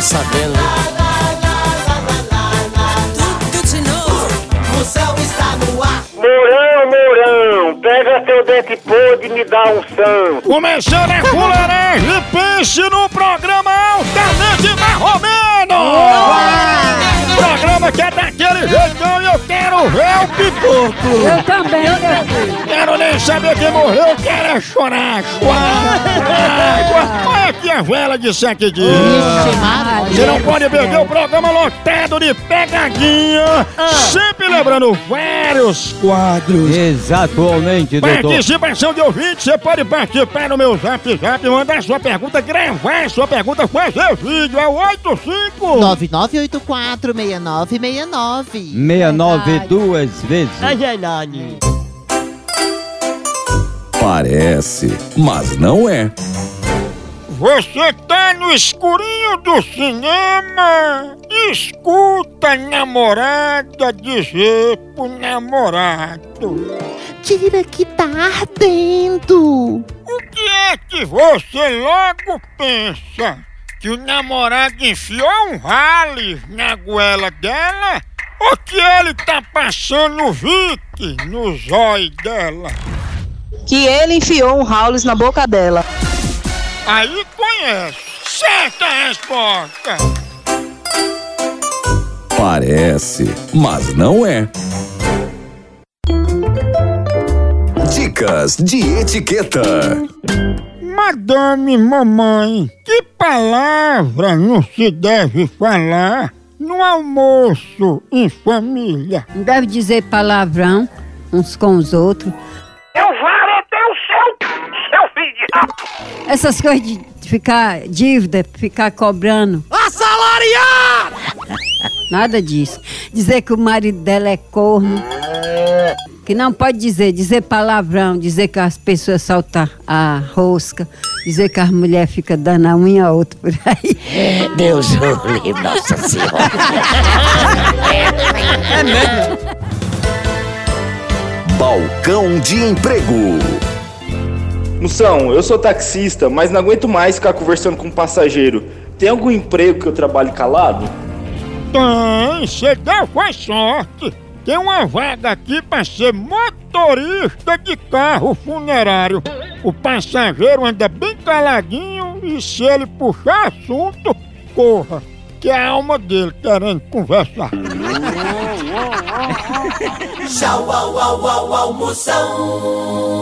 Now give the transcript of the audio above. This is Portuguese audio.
Tô sabendo. Tudo de novo. O céu está no ar. Mourão, Mourão, pega teu dente podre e me dá um são. Começando a fuleiragem, pense no programa altamente marromeno! Programa que é daquele jeitão e eu quero ver o pipoco! Eu também, meu filho. Quero nem saber quem morreu, quero é chorar! Olha aqui a vela de sete dias! Você não pode perder o programa lotado de pegadinha, sempre lembrando vários quadros. Exatamente, doutor. Participação de ouvinte, você pode participar no meu zap zap, mandar sua pergunta, gravar sua pergunta, fazer vídeo, é o 85 99846969. 69 duas vezes. Parece, mas não é. Você tá no escurinho do cinema, escuta a namorada dizer pro namorado. Tira que tá ardendo. O que é que você logo pensa? Que o namorado enfiou um rale na goela dela? Ou que ele tá passando Vic no zóio dela? que ele enfiou um Howlis na boca dela. Aí conhece. Certa resposta. Parece, mas não é. Dicas de etiqueta. Madame mamãe, que palavra não se deve falar no almoço em família? Não deve dizer palavrão uns com os outros. Essas coisas de ficar dívida, ficar cobrando. Assalariado! Nada disso. Dizer que o marido dela é corno. Que não pode dizer, dizer palavrão, dizer que as pessoas soltam a rosca, dizer que as mulheres ficam dando a unha a outra por aí. Deus o livre, Nossa Senhora. Balcão de emprego. Moção, eu sou taxista, mas não aguento mais ficar conversando com um passageiro. Tem algum emprego que eu trabalhe calado? Tem, você deu foi sorte. Tem uma vaga aqui para ser motorista de carro funerário. O passageiro anda bem caladinho e se ele puxar assunto, corra. Que é a alma dele querendo conversar. Tchau, au, au, au, au, moção.